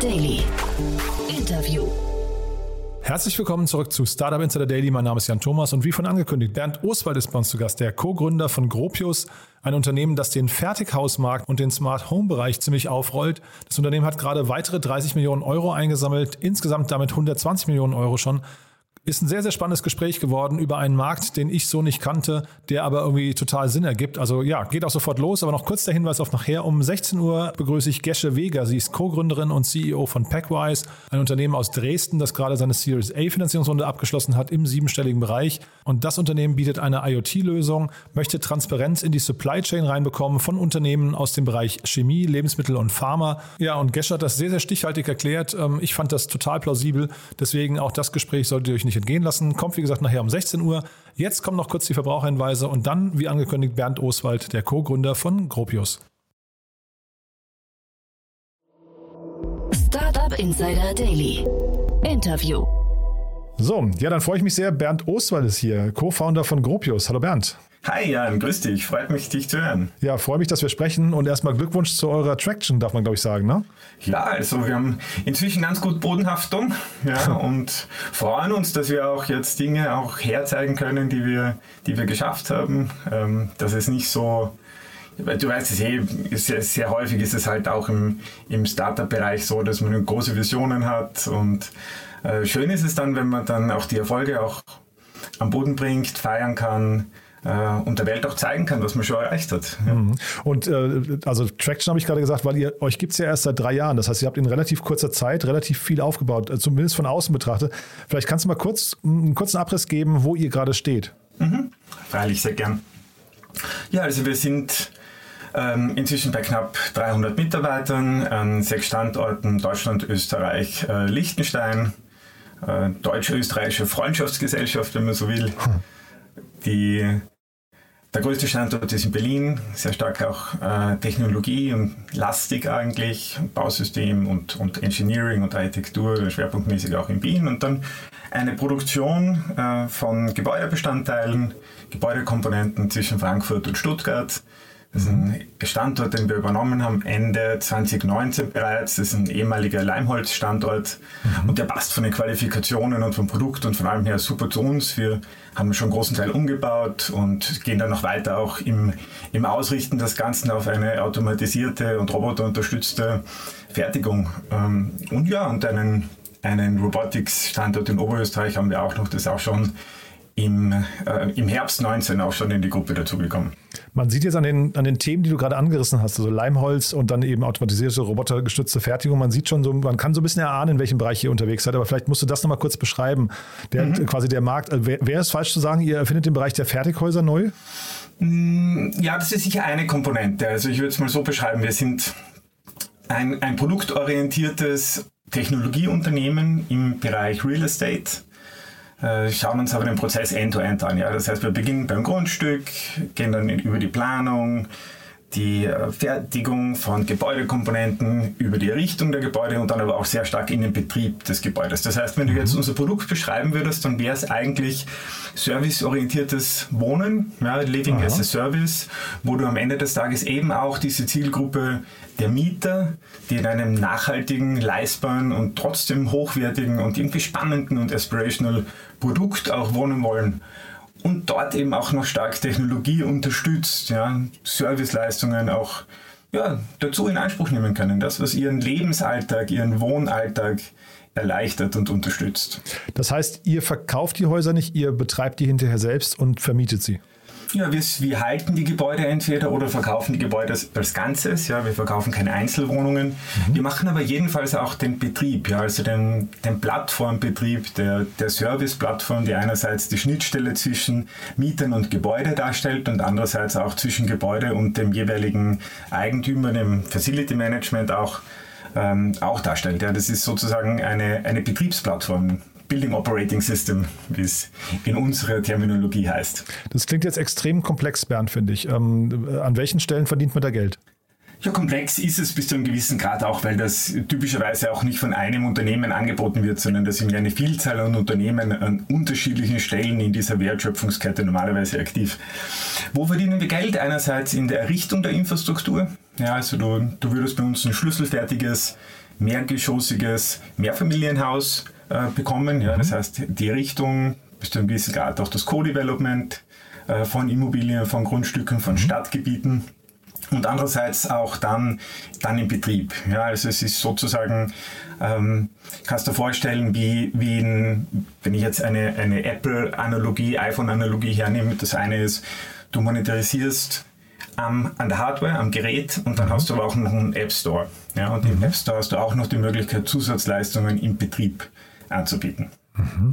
Daily. Interview. Herzlich willkommen zurück zu Startup Insider Daily. Mein Name ist Jan Thomas und wie von angekündigt, Bernd Oswald ist bei uns zu Gast, der Co-Gründer von Gropius, ein Unternehmen, das den Fertighausmarkt und den Smart Home Bereich ziemlich aufrollt. Das Unternehmen hat gerade weitere 30 Millionen Euro eingesammelt, insgesamt damit 120 Millionen Euro schon ist ein sehr, sehr spannendes Gespräch geworden über einen Markt, den ich so nicht kannte, der aber irgendwie total Sinn ergibt. Also ja, geht auch sofort los, aber noch kurz der Hinweis auf nachher. Um 16 Uhr begrüße ich Gesche Weger. Sie ist Co-Gründerin und CEO von Packwise, ein Unternehmen aus Dresden, das gerade seine Series A Finanzierungsrunde abgeschlossen hat im siebenstelligen Bereich. Und das Unternehmen bietet eine IoT-Lösung, möchte Transparenz in die Supply Chain reinbekommen von Unternehmen aus dem Bereich Chemie, Lebensmittel und Pharma. Ja, und Gesche hat das sehr, sehr stichhaltig erklärt. Ähm, ich fand das total plausibel. Deswegen auch das Gespräch solltet ihr euch nicht entgehen lassen. Kommt, wie gesagt, nachher um 16 Uhr. Jetzt kommen noch kurz die Verbraucherhinweise und dann, wie angekündigt, Bernd Oswald, der Co-Gründer von Gropius. Startup Insider Daily. Interview. So, ja, dann freue ich mich sehr. Bernd Oswald ist hier, Co-Founder von Gropius. Hallo Bernd. Hi Jan, grüß dich. Freut mich, dich zu hören. Ja, freue mich, dass wir sprechen und erstmal Glückwunsch zu eurer Traction, darf man glaube ich sagen, ne? Ja, also wir haben inzwischen ganz gut Bodenhaftung ja, und freuen uns, dass wir auch jetzt Dinge auch herzeigen können, die wir, die wir geschafft haben. Ähm, dass es nicht so du weißt es eh, sehr, sehr häufig ist es halt auch im, im Startup-Bereich so, dass man große Visionen hat und äh, schön ist es dann, wenn man dann auch die Erfolge auch am Boden bringt, feiern kann, äh, und der Welt auch zeigen kann, was man schon erreicht hat. Ja. Mhm. Und äh, also Traction habe ich gerade gesagt, weil ihr euch gibt es ja erst seit drei Jahren. Das heißt, ihr habt in relativ kurzer Zeit relativ viel aufgebaut, zumindest von außen betrachtet. Vielleicht kannst du mal kurz einen kurzen Abriss geben, wo ihr gerade steht. Mhm. Freilich, sehr gern. Ja, also wir sind ähm, inzwischen bei knapp 300 Mitarbeitern an sechs Standorten Deutschland, Österreich, äh, Liechtenstein, äh, deutsch-österreichische Freundschaftsgesellschaft, wenn man so will. Hm die, der größte Standort ist in Berlin, sehr stark auch äh, Technologie und lastig eigentlich, Bausystem und, und Engineering und Architektur, schwerpunktmäßig auch in Wien. Und dann eine Produktion äh, von Gebäudebestandteilen, Gebäudekomponenten zwischen Frankfurt und Stuttgart das ist ein Standort, den wir übernommen haben, Ende 2019 bereits. Das ist ein ehemaliger Leimholz-Standort mhm. und der passt von den Qualifikationen und vom Produkt und von allem her super zu uns. Wir haben schon einen großen Teil umgebaut und gehen dann noch weiter auch im, im Ausrichten des Ganzen auf eine automatisierte und roboterunterstützte Fertigung. Ähm, und ja, und einen, einen Robotics-Standort in Oberösterreich haben wir auch noch, das ist auch schon im, äh, im Herbst 19 auch schon in die Gruppe dazugekommen. Man sieht jetzt an den, an den Themen, die du gerade angerissen hast, also Leimholz und dann eben automatisierte, robotergestützte Fertigung, man sieht schon so, man kann so ein bisschen erahnen, in welchem Bereich ihr unterwegs seid, aber vielleicht musst du das nochmal kurz beschreiben. Der, mhm. Quasi der Markt, also wäre wär es falsch zu sagen, ihr erfindet den Bereich der Fertighäuser neu? Mm, ja, das ist sicher eine Komponente. Also ich würde es mal so beschreiben, wir sind ein, ein produktorientiertes Technologieunternehmen im Bereich Real Estate äh, schauen uns aber den Prozess end-to-end -End an. Ja? Das heißt, wir beginnen beim Grundstück, gehen dann über die Planung, die äh, Fertigung von Gebäudekomponenten über die Errichtung der Gebäude und dann aber auch sehr stark in den Betrieb des Gebäudes. Das heißt, wenn du jetzt mhm. unser Produkt beschreiben würdest, dann wäre es eigentlich serviceorientiertes Wohnen, ja, Living Aha. as a Service, wo du am Ende des Tages eben auch diese Zielgruppe der Mieter, die in einem nachhaltigen, leistbaren und trotzdem hochwertigen und irgendwie spannenden und aspirational Produkt auch wohnen wollen und dort eben auch noch stark Technologie unterstützt, ja, Serviceleistungen auch ja, dazu in Anspruch nehmen können. Das, was ihren Lebensalltag, ihren Wohnalltag erleichtert und unterstützt. Das heißt, ihr verkauft die Häuser nicht, ihr betreibt die hinterher selbst und vermietet sie. Ja, wir, wir halten die Gebäude entweder oder verkaufen die Gebäude als Ganzes. Ja, wir verkaufen keine Einzelwohnungen. Mhm. Wir machen aber jedenfalls auch den Betrieb, ja, also den, den Plattformbetrieb, der, der Serviceplattform, die einerseits die Schnittstelle zwischen Mietern und Gebäude darstellt und andererseits auch zwischen Gebäude und dem jeweiligen Eigentümer, dem Facility Management auch, ähm, auch darstellt. Ja, das ist sozusagen eine, eine Betriebsplattform Building Operating System, wie es in unserer Terminologie heißt. Das klingt jetzt extrem komplex, Bernd, finde ich. Ähm, an welchen Stellen verdient man da Geld? Ja, komplex ist es bis zu einem gewissen Grad auch, weil das typischerweise auch nicht von einem Unternehmen angeboten wird, sondern da sind ja eine Vielzahl an Unternehmen an unterschiedlichen Stellen in dieser Wertschöpfungskette normalerweise aktiv. Wo verdienen wir Geld? Einerseits in der Errichtung der Infrastruktur. Ja, also du, du würdest bei uns ein schlüsselfertiges mehrgeschossiges Mehrfamilienhaus äh, bekommen. Ja, das heißt, die Richtung, bis zu einem gewissen Grad auch das Co-Development äh, von Immobilien, von Grundstücken, von mhm. Stadtgebieten und andererseits auch dann, dann im Betrieb. Ja, also es ist sozusagen, ähm, kannst du dir vorstellen, wie, wie in, wenn ich jetzt eine, eine Apple-Analogie, iPhone-Analogie hernehme, das eine ist, du monetarisierst am, an der Hardware, am Gerät und dann mhm. hast du aber auch noch einen App Store. Ja, und mhm. im App Store hast du auch noch die Möglichkeit, Zusatzleistungen im Betrieb anzubieten. Mhm.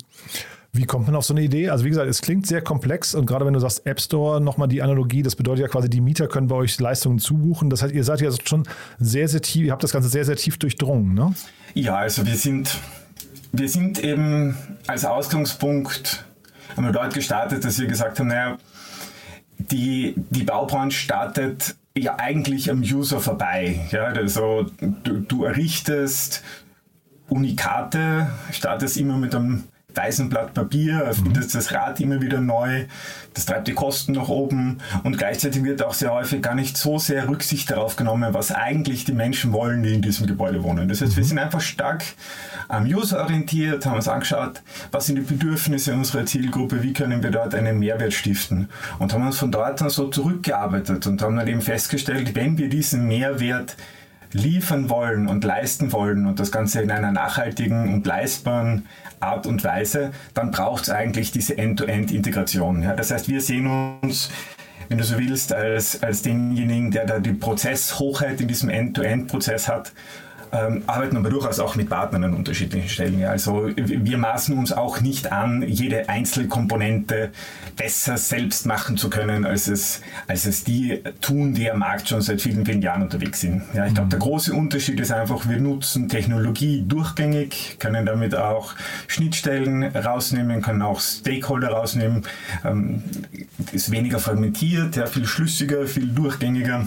Wie kommt man auf so eine Idee? Also wie gesagt, es klingt sehr komplex und gerade wenn du sagst App Store, nochmal die Analogie, das bedeutet ja quasi, die Mieter können bei euch Leistungen zubuchen. Das heißt, ihr seid ja schon sehr, sehr tief, ihr habt das Ganze sehr, sehr tief durchdrungen, ne? Ja, also wir sind, wir sind eben als Ausgangspunkt, haben wir dort gestartet, dass wir gesagt haben, naja, die, die Baubranche startet ja eigentlich am User vorbei. Ja, also du, du errichtest Unikate, startest immer mit einem weißen Blatt Papier, erfindet mhm. das Rad immer wieder neu, das treibt die Kosten nach oben und gleichzeitig wird auch sehr häufig gar nicht so sehr Rücksicht darauf genommen, was eigentlich die Menschen wollen, die in diesem Gebäude wohnen. Das heißt, mhm. wir sind einfach stark am User orientiert, haben uns angeschaut, was sind die Bedürfnisse unserer Zielgruppe, wie können wir dort einen Mehrwert stiften und haben uns von dort dann so zurückgearbeitet und haben dann eben festgestellt, wenn wir diesen Mehrwert liefern wollen und leisten wollen und das Ganze in einer nachhaltigen und leistbaren Art und Weise, dann braucht es eigentlich diese End-to-End-Integration. Ja? Das heißt, wir sehen uns wenn du so willst, als, als denjenigen, der da die Prozesshochheit in diesem End-to-End-Prozess hat ähm, arbeiten aber durchaus auch mit Partnern an unterschiedlichen Stellen. Ja. Also wir maßen uns auch nicht an, jede einzelne Komponente besser selbst machen zu können, als es, als es die tun, die am Markt schon seit vielen, vielen Jahren unterwegs sind. Ja, ich glaube, der mhm. große Unterschied ist einfach, wir nutzen Technologie durchgängig, können damit auch Schnittstellen rausnehmen, können auch Stakeholder rausnehmen, ähm, ist weniger fragmentiert, ja, viel schlüssiger, viel durchgängiger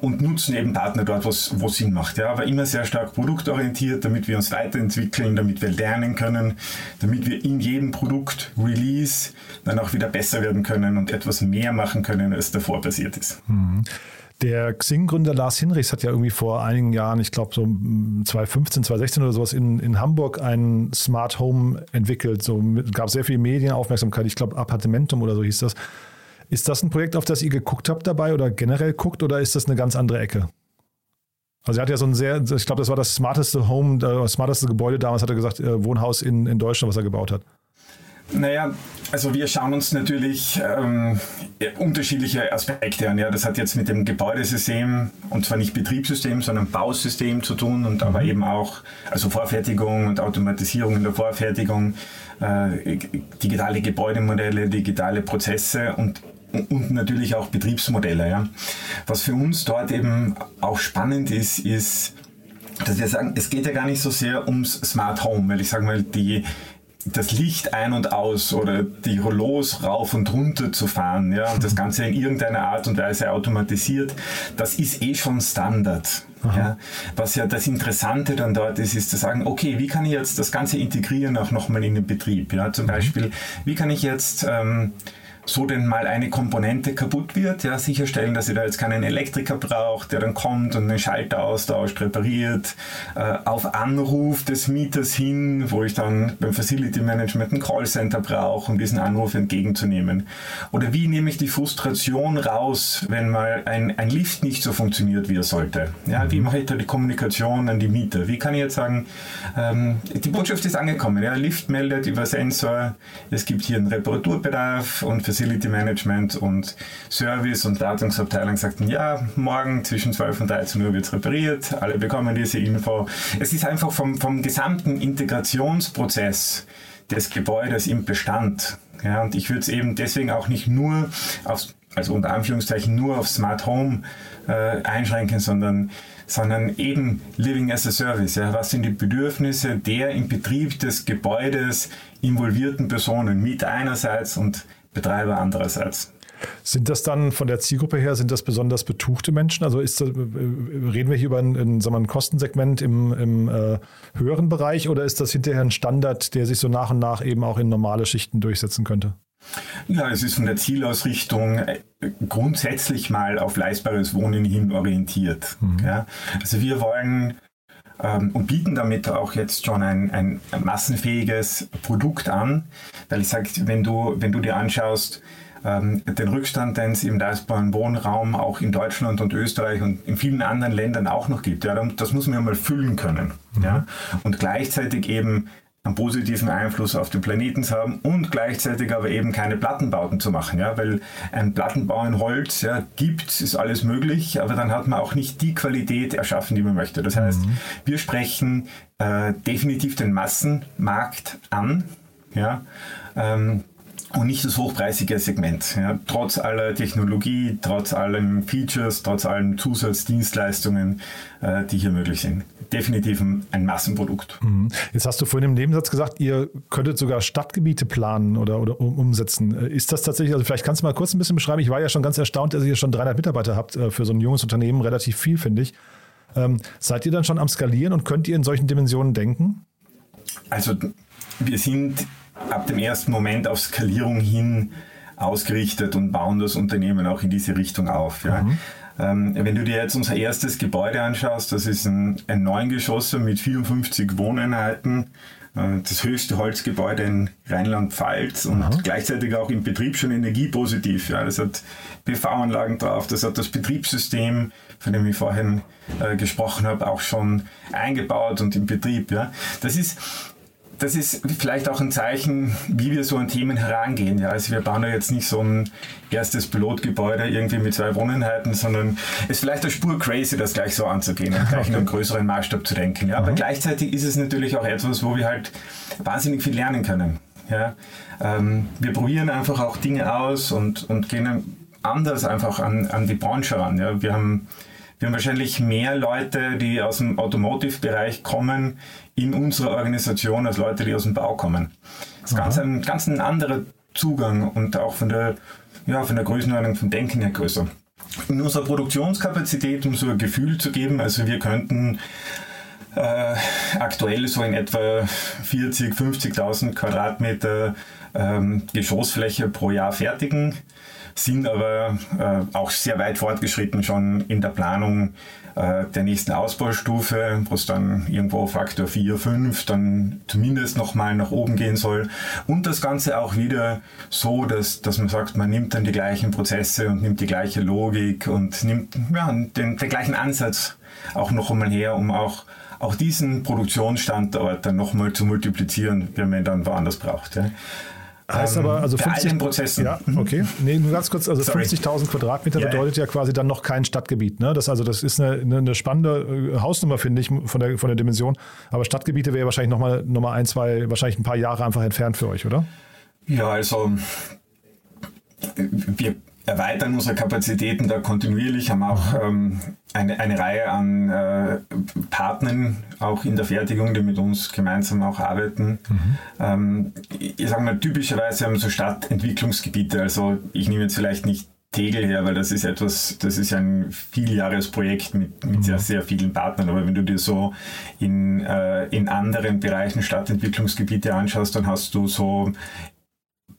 und nutzen eben Partner dort, wo es Sinn macht. Ja, aber immer sehr stark produktorientiert, damit wir uns weiterentwickeln, damit wir lernen können, damit wir in jedem Produkt Release dann auch wieder besser werden können und etwas mehr machen können, als davor passiert ist. Mhm. Der Xing-Gründer Lars Hinrichs hat ja irgendwie vor einigen Jahren, ich glaube so 2015, 2016 oder sowas, in, in Hamburg ein Smart Home entwickelt. So gab sehr viel Medienaufmerksamkeit. Ich glaube, Appartementum oder so hieß das. Ist das ein Projekt, auf das ihr geguckt habt dabei oder generell guckt oder ist das eine ganz andere Ecke? Also er hat ja so ein sehr, ich glaube, das war das smarteste Home, das äh, smarteste Gebäude damals, hat er gesagt, äh, Wohnhaus in, in Deutschland, was er gebaut hat. Naja, also wir schauen uns natürlich ähm, unterschiedliche Aspekte an. Ja, das hat jetzt mit dem Gebäudesystem, und zwar nicht Betriebssystem, sondern Bausystem zu tun und aber mhm. eben auch also Vorfertigung und Automatisierung in der Vorfertigung, äh, digitale Gebäudemodelle, digitale Prozesse und und natürlich auch Betriebsmodelle. Ja. Was für uns dort eben auch spannend ist, ist, dass wir sagen, es geht ja gar nicht so sehr ums Smart Home, weil ich sage mal, die, das Licht ein und aus oder die Rollos rauf und runter zu fahren, ja, und das Ganze in irgendeiner Art und Weise automatisiert, das ist eh schon Standard. Ja. Was ja das Interessante dann dort ist, ist zu sagen, okay, wie kann ich jetzt das Ganze integrieren auch nochmal in den Betrieb? Ja, zum mhm. Beispiel, wie kann ich jetzt ähm, so denn mal eine Komponente kaputt wird, ja, sicherstellen, dass ihr da jetzt keinen Elektriker braucht, der dann kommt und den Schalter austauscht, repariert, äh, auf Anruf des Mieters hin, wo ich dann beim Facility Management ein Callcenter brauche, um diesen Anruf entgegenzunehmen. Oder wie nehme ich die Frustration raus, wenn mal ein, ein Lift nicht so funktioniert, wie er sollte? Ja, wie mache ich da die Kommunikation an die Mieter? Wie kann ich jetzt sagen, ähm, die Botschaft ist angekommen, ja, Lift meldet über Sensor, es gibt hier einen Reparaturbedarf und für Facility Management und Service und Wartungsabteilung sagten, ja, morgen zwischen 12 und 13 Uhr wird es repariert, alle bekommen diese Info. Es ist einfach vom, vom gesamten Integrationsprozess des Gebäudes im Bestand. Ja, und ich würde es eben deswegen auch nicht nur aufs, also unter Anführungszeichen nur auf Smart Home äh, einschränken, sondern sondern eben Living as a Service. Ja. Was sind die Bedürfnisse der im Betrieb des Gebäudes involvierten Personen, Mieter einerseits und Betreiber andererseits. Sind das dann von der Zielgruppe her, sind das besonders betuchte Menschen? Also ist das, äh, reden wir hier über ein, ein, sagen wir, ein Kostensegment im, im äh, höheren Bereich oder ist das hinterher ein Standard, der sich so nach und nach eben auch in normale Schichten durchsetzen könnte? Ja, es ist von der Zielausrichtung äh, grundsätzlich mal auf leistbares Wohnen hin orientiert. Mhm. Ja? Also wir wollen ähm, und bieten damit auch jetzt schon ein, ein massenfähiges Produkt an. Weil ich sage, wenn du, wenn du dir anschaust, ähm, den Rückstand, den es im leistbaren Wohnraum auch in Deutschland und Österreich und in vielen anderen Ländern auch noch gibt, ja, das muss man ja mal füllen können. Mhm. Ja, und gleichzeitig eben einen positiven Einfluss auf den Planeten zu haben und gleichzeitig aber eben keine Plattenbauten zu machen, ja, weil ein Plattenbau in Holz ja, gibt, ist alles möglich, aber dann hat man auch nicht die Qualität erschaffen, die man möchte. Das heißt, mhm. wir sprechen äh, definitiv den Massenmarkt an, ja, ähm, und nicht das hochpreisige Segment. Ja. Trotz aller Technologie, trotz allen Features, trotz allen Zusatzdienstleistungen, äh, die hier möglich sind. Definitiv ein Massenprodukt. Mhm. Jetzt hast du vorhin im Nebensatz gesagt, ihr könntet sogar Stadtgebiete planen oder, oder umsetzen. Äh, ist das tatsächlich, also vielleicht kannst du mal kurz ein bisschen beschreiben. Ich war ja schon ganz erstaunt, dass ihr schon 300 Mitarbeiter habt äh, für so ein junges Unternehmen. Relativ viel, finde ich. Ähm, seid ihr dann schon am Skalieren und könnt ihr in solchen Dimensionen denken? Also wir sind ab dem ersten Moment auf Skalierung hin ausgerichtet und bauen das Unternehmen auch in diese Richtung auf. Ja. Mhm. Ähm, wenn du dir jetzt unser erstes Gebäude anschaust, das ist ein, ein Neungeschosser mit 54 Wohneinheiten, äh, das höchste Holzgebäude in Rheinland-Pfalz und mhm. gleichzeitig auch im Betrieb schon energiepositiv. Ja. Das hat PV-Anlagen drauf, das hat das Betriebssystem, von dem ich vorhin äh, gesprochen habe, auch schon eingebaut und im Betrieb. Ja. Das ist das ist vielleicht auch ein Zeichen, wie wir so an Themen herangehen. Ja, also wir bauen ja jetzt nicht so ein erstes Pilotgebäude irgendwie mit zwei Wohneinheiten, sondern es ist vielleicht eine Spur crazy, das gleich so anzugehen und gleich in einem größeren Maßstab zu denken. Ja, aber mhm. gleichzeitig ist es natürlich auch etwas, wo wir halt wahnsinnig viel lernen können. Ja, ähm, wir probieren einfach auch Dinge aus und, und gehen anders einfach an, an die Branche ran. Ja, wir haben wir haben wahrscheinlich mehr Leute, die aus dem Automotive-Bereich kommen, in unserer Organisation als Leute, die aus dem Bau kommen. Das ist ganz ein, ganz ein anderer Zugang und auch von der, ja, von der Größenordnung vom Denken her größer. In unserer Produktionskapazität, um so ein Gefühl zu geben, also wir könnten äh, aktuell so in etwa 40, 50.000 Quadratmeter ähm, Geschossfläche pro Jahr fertigen sind aber äh, auch sehr weit fortgeschritten schon in der Planung äh, der nächsten Ausbaustufe, wo es dann irgendwo Faktor 4, 5 dann zumindest nochmal nach oben gehen soll. Und das Ganze auch wieder so, dass, dass man sagt, man nimmt dann die gleichen Prozesse und nimmt die gleiche Logik und nimmt ja, den, den gleichen Ansatz auch noch einmal her, um auch auch diesen Produktionsstandort dann nochmal zu multiplizieren, wenn man ihn dann woanders braucht. Ja. Heißt aber, also 50 Prozessen. Ja, mhm. okay. Nee, nur ganz kurz, also 50.000 Quadratmeter yeah. bedeutet ja quasi dann noch kein Stadtgebiet. Ne? Das, also das ist eine, eine spannende äh, Hausnummer, finde ich, von der, von der Dimension. Aber Stadtgebiete wäre wahrscheinlich nochmal noch mal ein, zwei, wahrscheinlich ein paar Jahre einfach entfernt für euch, oder? Ja, also wir erweitern unsere Kapazitäten da kontinuierlich, haben auch ähm, eine, eine Reihe an äh, Partnern auch in der Fertigung, die mit uns gemeinsam auch arbeiten. Mhm. Ähm, ich sage mal, typischerweise haben so Stadtentwicklungsgebiete, also ich nehme jetzt vielleicht nicht Tegel her, weil das ist etwas, das ist ein Vieljahresprojekt mit, mit sehr, mhm. sehr vielen Partnern. Aber wenn du dir so in, äh, in anderen Bereichen Stadtentwicklungsgebiete anschaust, dann hast du so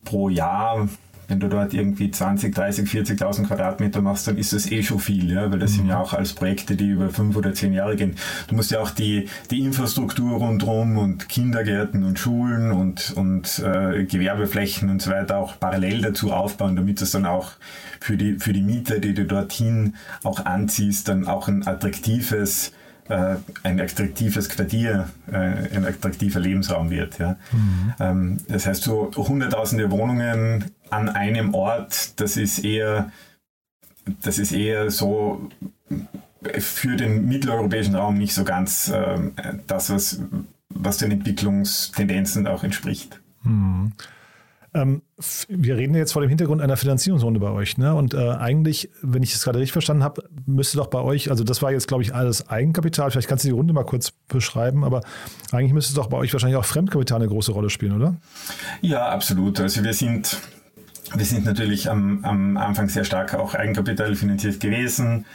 pro Jahr wenn du dort irgendwie 20, 30, 40.000 Quadratmeter machst, dann ist das eh schon viel, ja, weil das mhm. sind ja auch alles Projekte, die über fünf oder zehn Jahre gehen. Du musst ja auch die, die Infrastruktur rundherum und Kindergärten und Schulen und, und äh, Gewerbeflächen und so weiter auch parallel dazu aufbauen, damit das dann auch für die, für die Mieter, die du dorthin auch anziehst, dann auch ein attraktives äh, ein attraktives Quartier, äh, ein attraktiver Lebensraum wird. Ja. Mhm. Ähm, das heißt, so hunderttausende Wohnungen an einem Ort, das ist eher, das ist eher so für den mitteleuropäischen Raum nicht so ganz äh, das, was, was den Entwicklungstendenzen auch entspricht. Mhm. Ähm, wir reden jetzt vor dem Hintergrund einer Finanzierungsrunde bei euch. Ne? Und äh, eigentlich, wenn ich es gerade richtig verstanden habe, müsste doch bei euch, also das war jetzt, glaube ich, alles Eigenkapital. Vielleicht kannst du die Runde mal kurz beschreiben, aber eigentlich müsste doch bei euch wahrscheinlich auch Fremdkapital eine große Rolle spielen, oder? Ja, absolut. Also wir sind, wir sind natürlich am, am Anfang sehr stark auch Eigenkapital finanziert gewesen.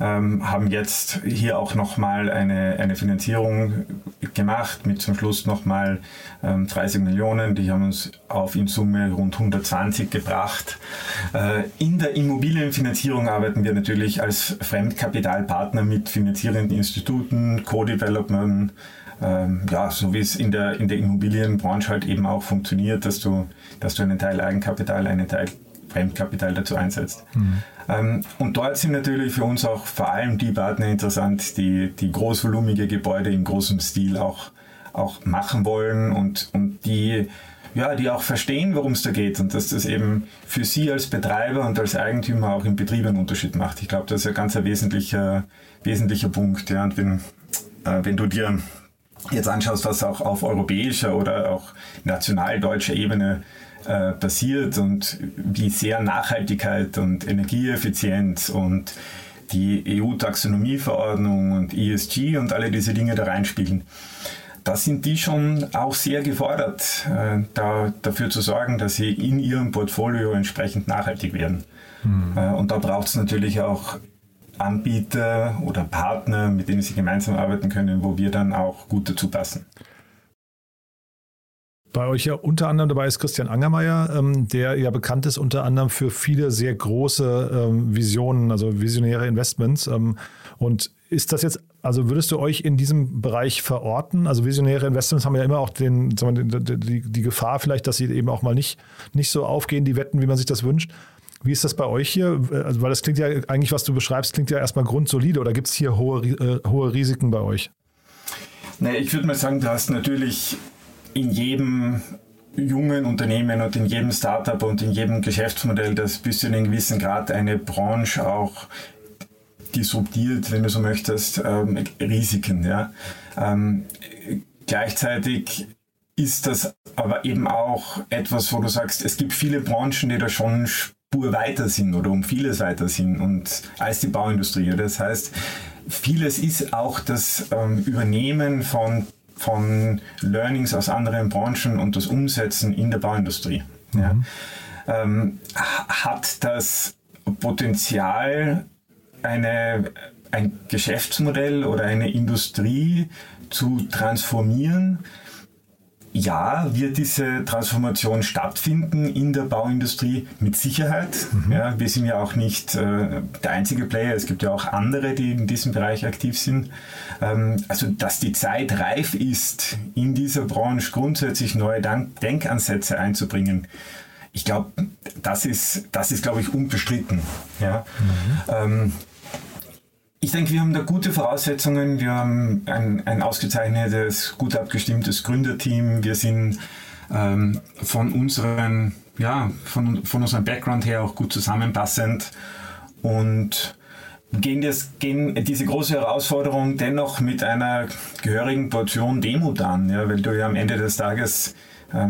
Ähm, haben jetzt hier auch nochmal eine, eine Finanzierung gemacht mit zum Schluss nochmal ähm, 30 Millionen. Die haben uns auf in Summe rund 120 gebracht. Äh, in der Immobilienfinanzierung arbeiten wir natürlich als Fremdkapitalpartner mit finanzierenden Instituten, Co-Development, ähm, ja, so wie es in der, in der Immobilienbranche halt eben auch funktioniert, dass du, dass du einen Teil Eigenkapital, einen Teil Fremdkapital dazu einsetzt. Mhm. Ähm, und dort sind natürlich für uns auch vor allem die Partner interessant, die, die großvolumige Gebäude in großem Stil auch, auch machen wollen und, und die, ja, die auch verstehen, worum es da geht und dass das eben für sie als Betreiber und als Eigentümer auch im Betrieb einen Unterschied macht. Ich glaube, das ist ein ganz wesentlicher, wesentlicher Punkt. Ja. Und wenn, äh, wenn du dir jetzt anschaust, was auch auf europäischer oder auch national-deutscher Ebene äh, passiert und wie sehr Nachhaltigkeit und Energieeffizienz und die EU-Taxonomieverordnung und ESG und alle diese Dinge da reinspielen. Da sind die schon auch sehr gefordert, äh, da, dafür zu sorgen, dass sie in ihrem Portfolio entsprechend nachhaltig werden. Mhm. Äh, und da braucht es natürlich auch Anbieter oder Partner, mit denen sie gemeinsam arbeiten können, wo wir dann auch gut dazu passen. Bei euch ja unter anderem dabei ist Christian Angermeier, ähm, der ja bekannt ist unter anderem für viele sehr große ähm, Visionen, also visionäre Investments. Ähm, und ist das jetzt, also würdest du euch in diesem Bereich verorten? Also visionäre Investments haben ja immer auch den, die, die, Gefahr vielleicht, dass sie eben auch mal nicht, nicht so aufgehen, die Wetten, wie man sich das wünscht. Wie ist das bei euch hier? Also, weil das klingt ja eigentlich, was du beschreibst, klingt ja erstmal grundsolide oder gibt es hier hohe, äh, hohe Risiken bei euch? Nee, ich würde mal sagen, du hast natürlich in jedem jungen Unternehmen und in jedem Startup und in jedem Geschäftsmodell, das bis zu einem gewissen Grad eine Branche auch disruptiert, wenn du so möchtest, ähm, Risiken. Ja. Ähm, gleichzeitig ist das aber eben auch etwas, wo du sagst, es gibt viele Branchen, die da schon Spur weiter sind oder um vieles weiter sind und als die Bauindustrie. Das heißt, vieles ist auch das ähm, Übernehmen von von Learnings aus anderen Branchen und das Umsetzen in der Bauindustrie. Mhm. Ja. Ähm, hat das Potenzial, eine, ein Geschäftsmodell oder eine Industrie zu transformieren, ja, wird diese Transformation stattfinden in der Bauindustrie mit Sicherheit. Mhm. Ja, wir sind ja auch nicht äh, der einzige Player, es gibt ja auch andere, die in diesem Bereich aktiv sind. Ähm, also, dass die Zeit reif ist, in dieser Branche grundsätzlich neue Denkansätze einzubringen, ich glaube, das ist, das ist, glaube ich, unbestritten. Ja? Mhm. Ähm, ich denke, wir haben da gute Voraussetzungen. Wir haben ein, ein ausgezeichnetes, gut abgestimmtes Gründerteam. Wir sind ähm, von unseren, ja, von, von unserem Background her auch gut zusammenpassend und gehen, das, gehen diese große Herausforderung dennoch mit einer gehörigen Portion Demut an, ja, weil du ja am Ende des Tages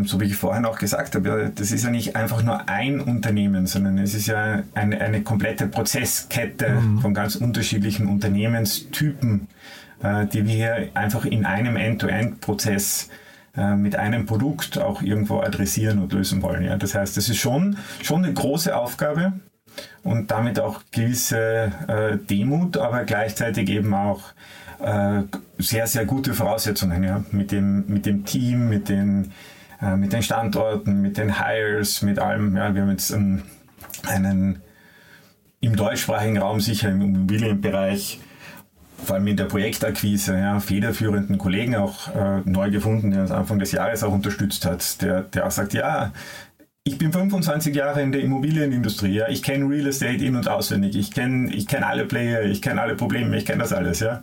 so wie ich vorhin auch gesagt habe, das ist ja nicht einfach nur ein Unternehmen, sondern es ist ja eine, eine komplette Prozesskette mhm. von ganz unterschiedlichen Unternehmenstypen, äh, die wir hier einfach in einem End-to-End-Prozess äh, mit einem Produkt auch irgendwo adressieren und lösen wollen. Ja. Das heißt, das ist schon, schon eine große Aufgabe und damit auch gewisse äh, Demut, aber gleichzeitig eben auch sehr, sehr gute Voraussetzungen ja, mit, dem, mit dem Team, mit den äh, mit den Standorten, mit den Hires, mit allem. Ja, wir haben jetzt einen, einen im deutschsprachigen Raum sicher im Immobilienbereich vor allem in der Projektakquise, ja, federführenden Kollegen auch äh, neu gefunden, der uns Anfang des Jahres auch unterstützt hat, der, der auch sagt, ja, ich bin 25 Jahre in der Immobilienindustrie, ja, ich kenne Real Estate in- und auswendig, ich kenne ich kenn alle Player, ich kenne alle Probleme, ich kenne das alles, ja.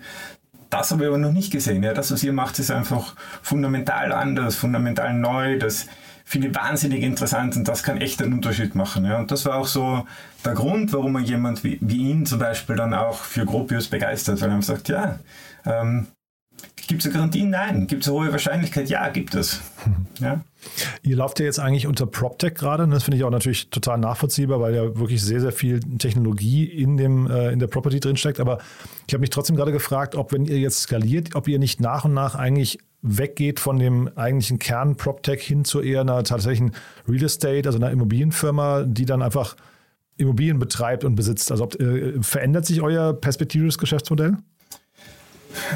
Das habe ich aber noch nicht gesehen. Ja. Das, was ihr macht, ist einfach fundamental anders, fundamental neu. Das finde ich wahnsinnig interessant und das kann echt einen Unterschied machen. Ja. Und das war auch so der Grund, warum man jemand wie, wie ihn zum Beispiel dann auch für Gropius begeistert, weil er sagt, ja, ähm, Gibt es eine Garantie? Nein. Gibt es eine hohe Wahrscheinlichkeit? Ja, gibt es. Ja. Ihr lauft ja jetzt eigentlich unter PropTech gerade. Und das finde ich auch natürlich total nachvollziehbar, weil ja wirklich sehr, sehr viel Technologie in, dem, äh, in der Property drinsteckt. Aber ich habe mich trotzdem gerade gefragt, ob, wenn ihr jetzt skaliert, ob ihr nicht nach und nach eigentlich weggeht von dem eigentlichen Kern PropTech hin zu eher einer tatsächlichen Real Estate, also einer Immobilienfirma, die dann einfach Immobilien betreibt und besitzt? Also ob, äh, verändert sich euer perspektivisches Geschäftsmodell?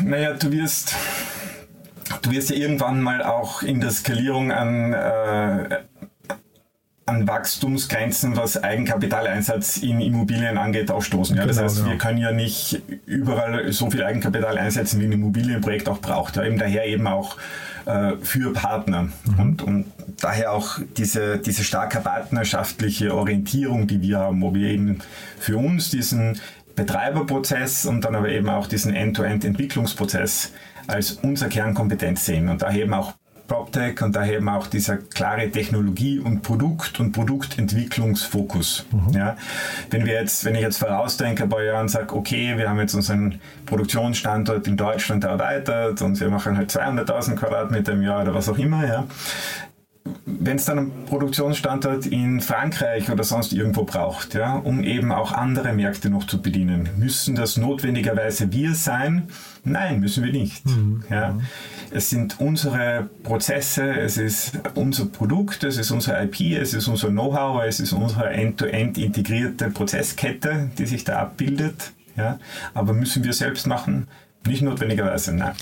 Naja, du wirst, du wirst ja irgendwann mal auch in der Skalierung an, äh, an Wachstumsgrenzen, was Eigenkapitaleinsatz in Immobilien angeht, aufstoßen. Ja, das genau, heißt, genau. wir können ja nicht überall so viel Eigenkapital einsetzen, wie ein Immobilienprojekt auch braucht. Ja, eben daher eben auch äh, für Partner. Mhm. Und, und daher auch diese, diese starke partnerschaftliche Orientierung, die wir haben, wo wir eben für uns diesen Betreiberprozess und dann aber eben auch diesen End-to-End-Entwicklungsprozess als unser Kernkompetenz sehen und daher eben auch PropTech und daher eben auch dieser klare Technologie- und Produkt- und Produktentwicklungsfokus. Mhm. Ja, wenn wir jetzt, wenn ich jetzt vorausdenke, ein paar Jahren sage, okay, wir haben jetzt unseren Produktionsstandort in Deutschland erweitert und wir machen halt 200.000 Quadratmeter im Jahr oder was auch immer, ja, wenn es dann einen Produktionsstandort in Frankreich oder sonst irgendwo braucht, ja, um eben auch andere Märkte noch zu bedienen, müssen das notwendigerweise wir sein? Nein, müssen wir nicht. Mhm. Ja. Es sind unsere Prozesse, es ist unser Produkt, es ist unsere IP, es ist unser Know-how, es ist unsere end-to-end -End integrierte Prozesskette, die sich da abbildet. Ja. Aber müssen wir selbst machen? Nicht notwendigerweise, nein.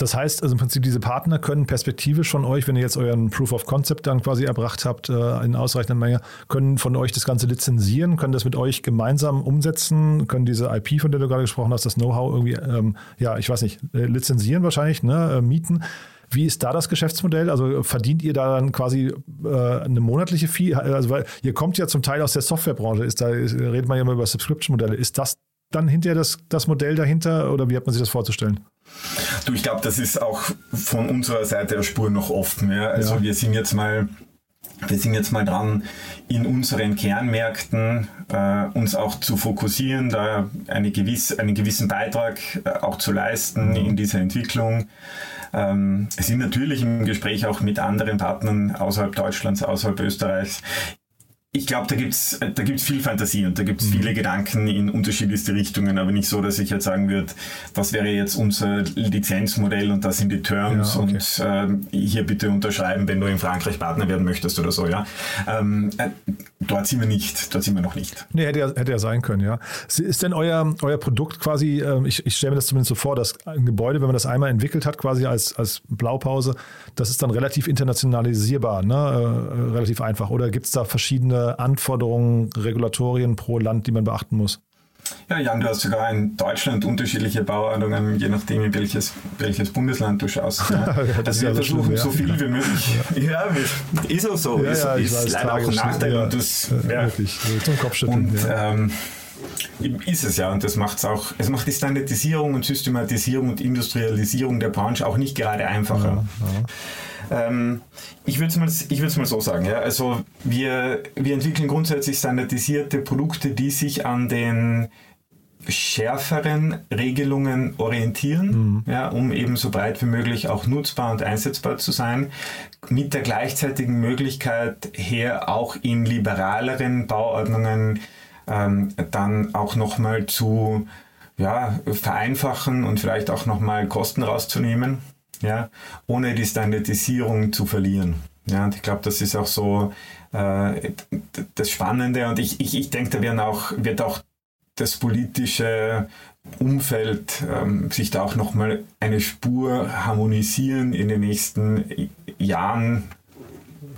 Das heißt, also im Prinzip, diese Partner können perspektivisch von euch, wenn ihr jetzt euren Proof of Concept dann quasi erbracht habt, äh, in ausreichender Menge, können von euch das Ganze lizenzieren, können das mit euch gemeinsam umsetzen, können diese IP, von der du gerade gesprochen hast, das Know-how irgendwie, ähm, ja, ich weiß nicht, äh, lizenzieren wahrscheinlich, ne, äh, mieten. Wie ist da das Geschäftsmodell? Also verdient ihr da dann quasi äh, eine monatliche Fee? Also weil ihr kommt ja zum Teil aus der Softwarebranche, ist da ist, redet man ja immer über Subscription-Modelle. Ist das dann hinterher das, das Modell dahinter oder wie hat man sich das vorzustellen? Du, ich glaube, das ist auch von unserer Seite der Spur noch offen. Ja? Also ja. wir sind jetzt mal wir sind jetzt mal dran, in unseren Kernmärkten äh, uns auch zu fokussieren, da eine gewiss, einen gewissen Beitrag äh, auch zu leisten in dieser Entwicklung. Ähm, sind natürlich im Gespräch auch mit anderen Partnern außerhalb Deutschlands, außerhalb Österreichs. Ich glaube, da gibt's da gibt's viel Fantasie und da gibt's mhm. viele Gedanken in unterschiedlichste Richtungen, aber nicht so, dass ich jetzt sagen würde, das wäre jetzt unser Lizenzmodell und das sind die Terms ja, okay. und äh, hier bitte unterschreiben, wenn du in Frankreich Partner werden möchtest oder so, ja. Ähm, äh, dort sind wir nicht, dort sind wir noch nicht. Nee, hätte ja, hätte ja sein können, ja. Ist denn euer, euer Produkt quasi, äh, ich, ich stelle mir das zumindest so vor, dass ein Gebäude, wenn man das einmal entwickelt hat, quasi als, als Blaupause, das ist dann relativ internationalisierbar, ne? Äh, relativ einfach. Oder gibt es da verschiedene Anforderungen, Regulatorien pro Land, die man beachten muss? Ja, Jan, du hast sogar in Deutschland unterschiedliche Bauordnungen, je nachdem, in welches, welches Bundesland du schaust. Ja. also wir versuchen schlimm, ja. so viel wie möglich. Ja, ist auch so. Ja, ist, ja, ist weiß, leider auch ein Nachteil. Ja, und das, ja, wirklich, zum Kopfschütteln. Und, ähm, ist es ja und das macht es auch, es macht die Standardisierung und Systematisierung und Industrialisierung der Branche auch nicht gerade einfacher. Ähm, ich würde es mal, mal so sagen. Ja? Also wir, wir entwickeln grundsätzlich standardisierte Produkte, die sich an den schärferen Regelungen orientieren, mhm. ja, um eben so breit wie möglich auch nutzbar und einsetzbar zu sein, mit der gleichzeitigen Möglichkeit her auch in liberaleren Bauordnungen ähm, dann auch nochmal zu ja, vereinfachen und vielleicht auch nochmal Kosten rauszunehmen ja, ohne die Standardisierung zu verlieren. Ja, und ich glaube, das ist auch so äh, das Spannende und ich, ich, ich denke, da werden auch, wird auch das politische Umfeld ähm, sich da auch nochmal eine Spur harmonisieren in den nächsten Jahren,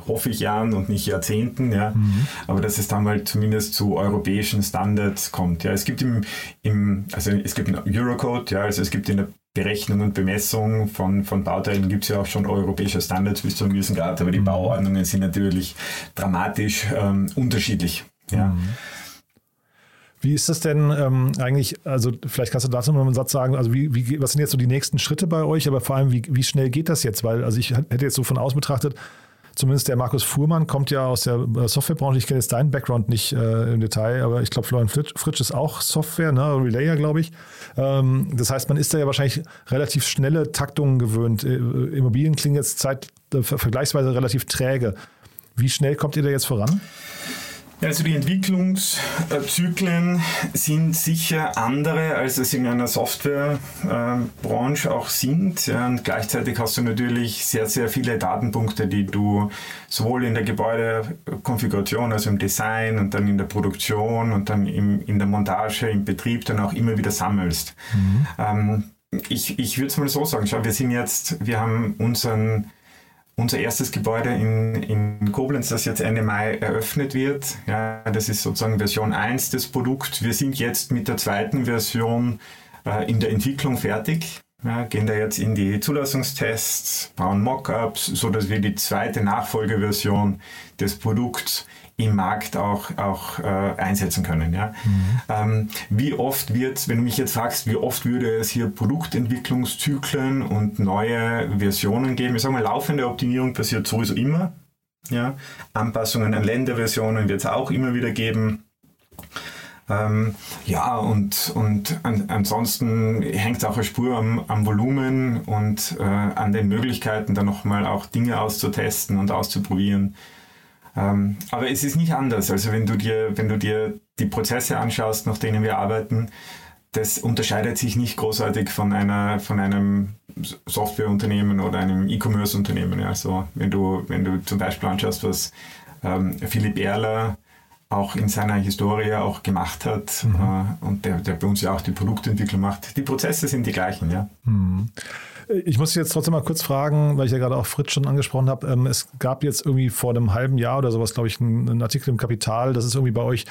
hoffe ich Jahren und nicht Jahrzehnten, ja. Mhm. Aber dass es dann mal zumindest zu europäischen Standards kommt. Ja, es gibt im, im also es gibt einen Eurocode, ja, also es gibt in der Berechnung und Bemessung von, von Bauteilen gibt es ja auch schon europäische Standards bis zu einem gewissen Grad, aber die mhm. Bauordnungen sind natürlich dramatisch ähm, unterschiedlich. Ja. Mhm. Wie ist das denn ähm, eigentlich, also vielleicht kannst du dazu noch einen Satz sagen, also wie, wie, was sind jetzt so die nächsten Schritte bei euch, aber vor allem, wie, wie schnell geht das jetzt? Weil, also ich hätte jetzt so von außen betrachtet, zumindest der Markus Fuhrmann kommt ja aus der äh, Softwarebranche. Ich kenne jetzt deinen Background nicht äh, im Detail, aber ich glaube, Florian Fritsch, ist auch Software, ne? Relayer, glaube ich. Ähm, das heißt, man ist da ja wahrscheinlich relativ schnelle Taktungen gewöhnt. Äh, Immobilien klingen jetzt Zeit, äh, vergleichsweise relativ träge. Wie schnell kommt ihr da jetzt voran? Also die Entwicklungszyklen sind sicher andere, als es in einer Softwarebranche auch sind. Und gleichzeitig hast du natürlich sehr, sehr viele Datenpunkte, die du sowohl in der Gebäudekonfiguration, also im Design und dann in der Produktion und dann im, in der Montage, im Betrieb dann auch immer wieder sammelst. Mhm. Ähm, ich ich würde es mal so sagen, schau, wir sind jetzt, wir haben unseren unser erstes Gebäude in, in Koblenz, das jetzt Ende Mai eröffnet wird. Ja, das ist sozusagen Version 1 des Produkts. Wir sind jetzt mit der zweiten Version äh, in der Entwicklung fertig. Ja, gehen da jetzt in die Zulassungstests, bauen Mockups, so dass wir die zweite Nachfolgeversion des Produkts im Markt auch, auch äh, einsetzen können. Ja? Mhm. Ähm, wie oft wird, wenn du mich jetzt fragst, wie oft würde es hier Produktentwicklungszyklen und neue Versionen geben? Ich sage mal, laufende Optimierung passiert sowieso immer. Ja? Anpassungen an Länderversionen wird es auch immer wieder geben. Ähm, ja, und, und an, ansonsten hängt auch eine Spur am, am Volumen und äh, an den Möglichkeiten, dann nochmal auch Dinge auszutesten und auszuprobieren. Ähm, aber es ist nicht anders. Also wenn du dir, wenn du dir die Prozesse anschaust, nach denen wir arbeiten, das unterscheidet sich nicht großartig von einer, von einem Softwareunternehmen oder einem E-Commerce-Unternehmen. Also wenn du, wenn du zum Beispiel anschaust, was ähm, Philipp Erler auch in seiner Historie auch gemacht hat mhm. äh, und der, der bei uns ja auch die Produktentwicklung macht. Die Prozesse sind die gleichen, ja. Mhm. Ich muss jetzt trotzdem mal kurz fragen, weil ich ja gerade auch Fritz schon angesprochen habe. Ähm, es gab jetzt irgendwie vor einem halben Jahr oder sowas, glaube ich, einen, Artikel im Kapital. Das ist irgendwie bei euch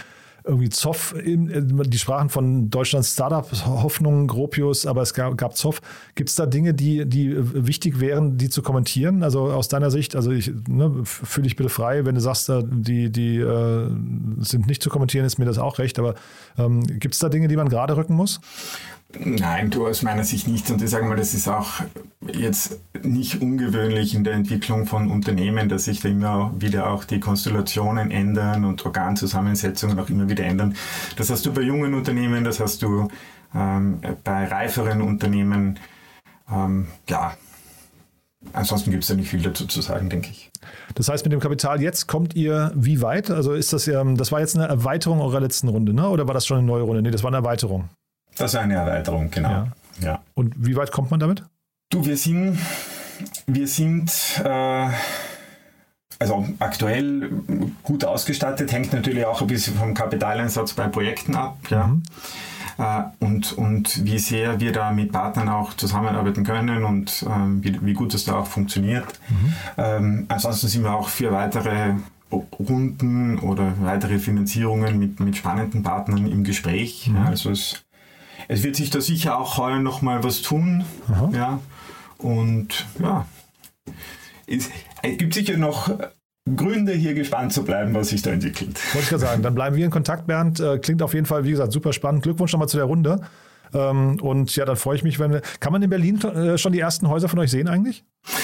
irgendwie Zoff, die sprachen von Deutschlands Startup-Hoffnungen, Gropius, aber es gab, gab Zoff. Gibt es da Dinge, die, die wichtig wären, die zu kommentieren? Also aus deiner Sicht, also ich ne, fühle dich bitte frei, wenn du sagst, die, die äh, sind nicht zu kommentieren, ist mir das auch recht, aber ähm, gibt es da Dinge, die man gerade rücken muss? Nein, du aus meiner Sicht nicht. Und ich sage mal, das ist auch jetzt nicht ungewöhnlich in der Entwicklung von Unternehmen, dass sich da immer wieder auch die Konstellationen ändern und Organzusammensetzungen auch immer wieder ändern. Das hast du bei jungen Unternehmen, das hast du ähm, bei reiferen Unternehmen. Ähm, ja, ansonsten gibt es da nicht viel dazu zu sagen, denke ich. Das heißt, mit dem Kapital jetzt kommt ihr wie weit? Also ist das ja, das war jetzt eine Erweiterung eurer letzten Runde, ne? Oder war das schon eine neue Runde? Nee, das war eine Erweiterung. Das ist eine Erweiterung, genau. Ja. ja. Und wie weit kommt man damit? Du, wir sind, wir sind äh, also aktuell gut ausgestattet, hängt natürlich auch ein bisschen vom Kapitaleinsatz bei Projekten ab. Ja. Mhm. Äh, und, und wie sehr wir da mit Partnern auch zusammenarbeiten können und äh, wie, wie gut das da auch funktioniert. Mhm. Ähm, ansonsten sind wir auch für weitere Runden oder weitere Finanzierungen mit, mit spannenden Partnern im Gespräch. Mhm. Ja, also es es wird sich da sicher auch heuer noch mal was tun. Aha. Ja. Und ja, es, gibt sicher noch Gründe, hier gespannt zu bleiben, was sich da entwickelt. Wollte ich gerade sagen. Dann bleiben wir in Kontakt, Bernd. Äh, klingt auf jeden Fall, wie gesagt, super spannend. Glückwunsch nochmal zu der Runde. Ähm, und ja, dann freue ich mich, wenn wir. Kann man in Berlin äh, schon die ersten Häuser von euch sehen eigentlich?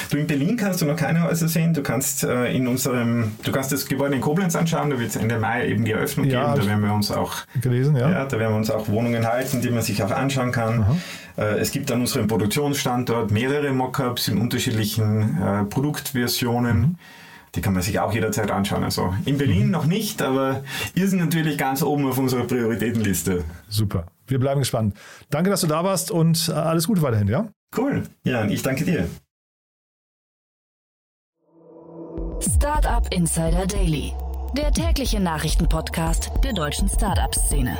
Du in Berlin kannst du noch keine Häuser sehen. Du kannst äh, in unserem, du kannst das Gebäude in Koblenz anschauen. Da wird es Ende Mai eben die Eröffnung ja, geben. Da werden wir uns auch gelesen, ja. ja. Da werden wir uns auch Wohnungen halten, die man sich auch anschauen kann. Äh, es gibt an unserem Produktionsstandort mehrere Mockups in unterschiedlichen äh, Produktversionen. Mhm. Die kann man sich auch jederzeit anschauen. Also in Berlin mhm. noch nicht, aber ihr sind natürlich ganz oben auf unserer Prioritätenliste. Super. Wir bleiben gespannt. Danke, dass du da warst und äh, alles Gute weiterhin, ja? Cool. Ja, ich danke dir. Startup Insider Daily, der tägliche Nachrichtenpodcast der deutschen Startup-Szene.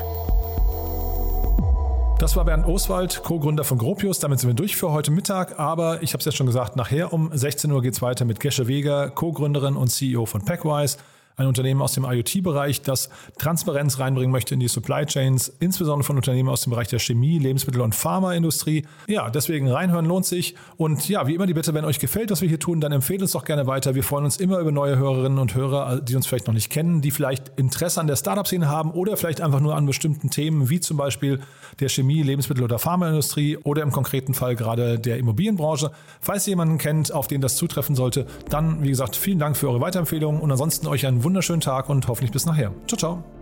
Das war Bernd Oswald, Co-Gründer von Gropius. Damit sind wir durch für heute Mittag. Aber ich habe es ja schon gesagt, nachher um 16 Uhr geht es weiter mit Gesche Weger, Co-Gründerin und CEO von Packwise ein Unternehmen aus dem IoT-Bereich, das Transparenz reinbringen möchte in die Supply Chains, insbesondere von Unternehmen aus dem Bereich der Chemie, Lebensmittel- und Pharmaindustrie. Ja, deswegen reinhören lohnt sich. Und ja, wie immer die Bitte, wenn euch gefällt, was wir hier tun, dann empfehlt uns doch gerne weiter. Wir freuen uns immer über neue Hörerinnen und Hörer, die uns vielleicht noch nicht kennen, die vielleicht Interesse an der Startup-Szene haben oder vielleicht einfach nur an bestimmten Themen, wie zum Beispiel der Chemie, Lebensmittel- oder Pharmaindustrie oder im konkreten Fall gerade der Immobilienbranche. Falls ihr jemanden kennt, auf den das zutreffen sollte, dann, wie gesagt, vielen Dank für eure Weiterempfehlungen und ansonsten euch einen wunderschönen Tag und hoffentlich bis nachher. Ciao, ciao.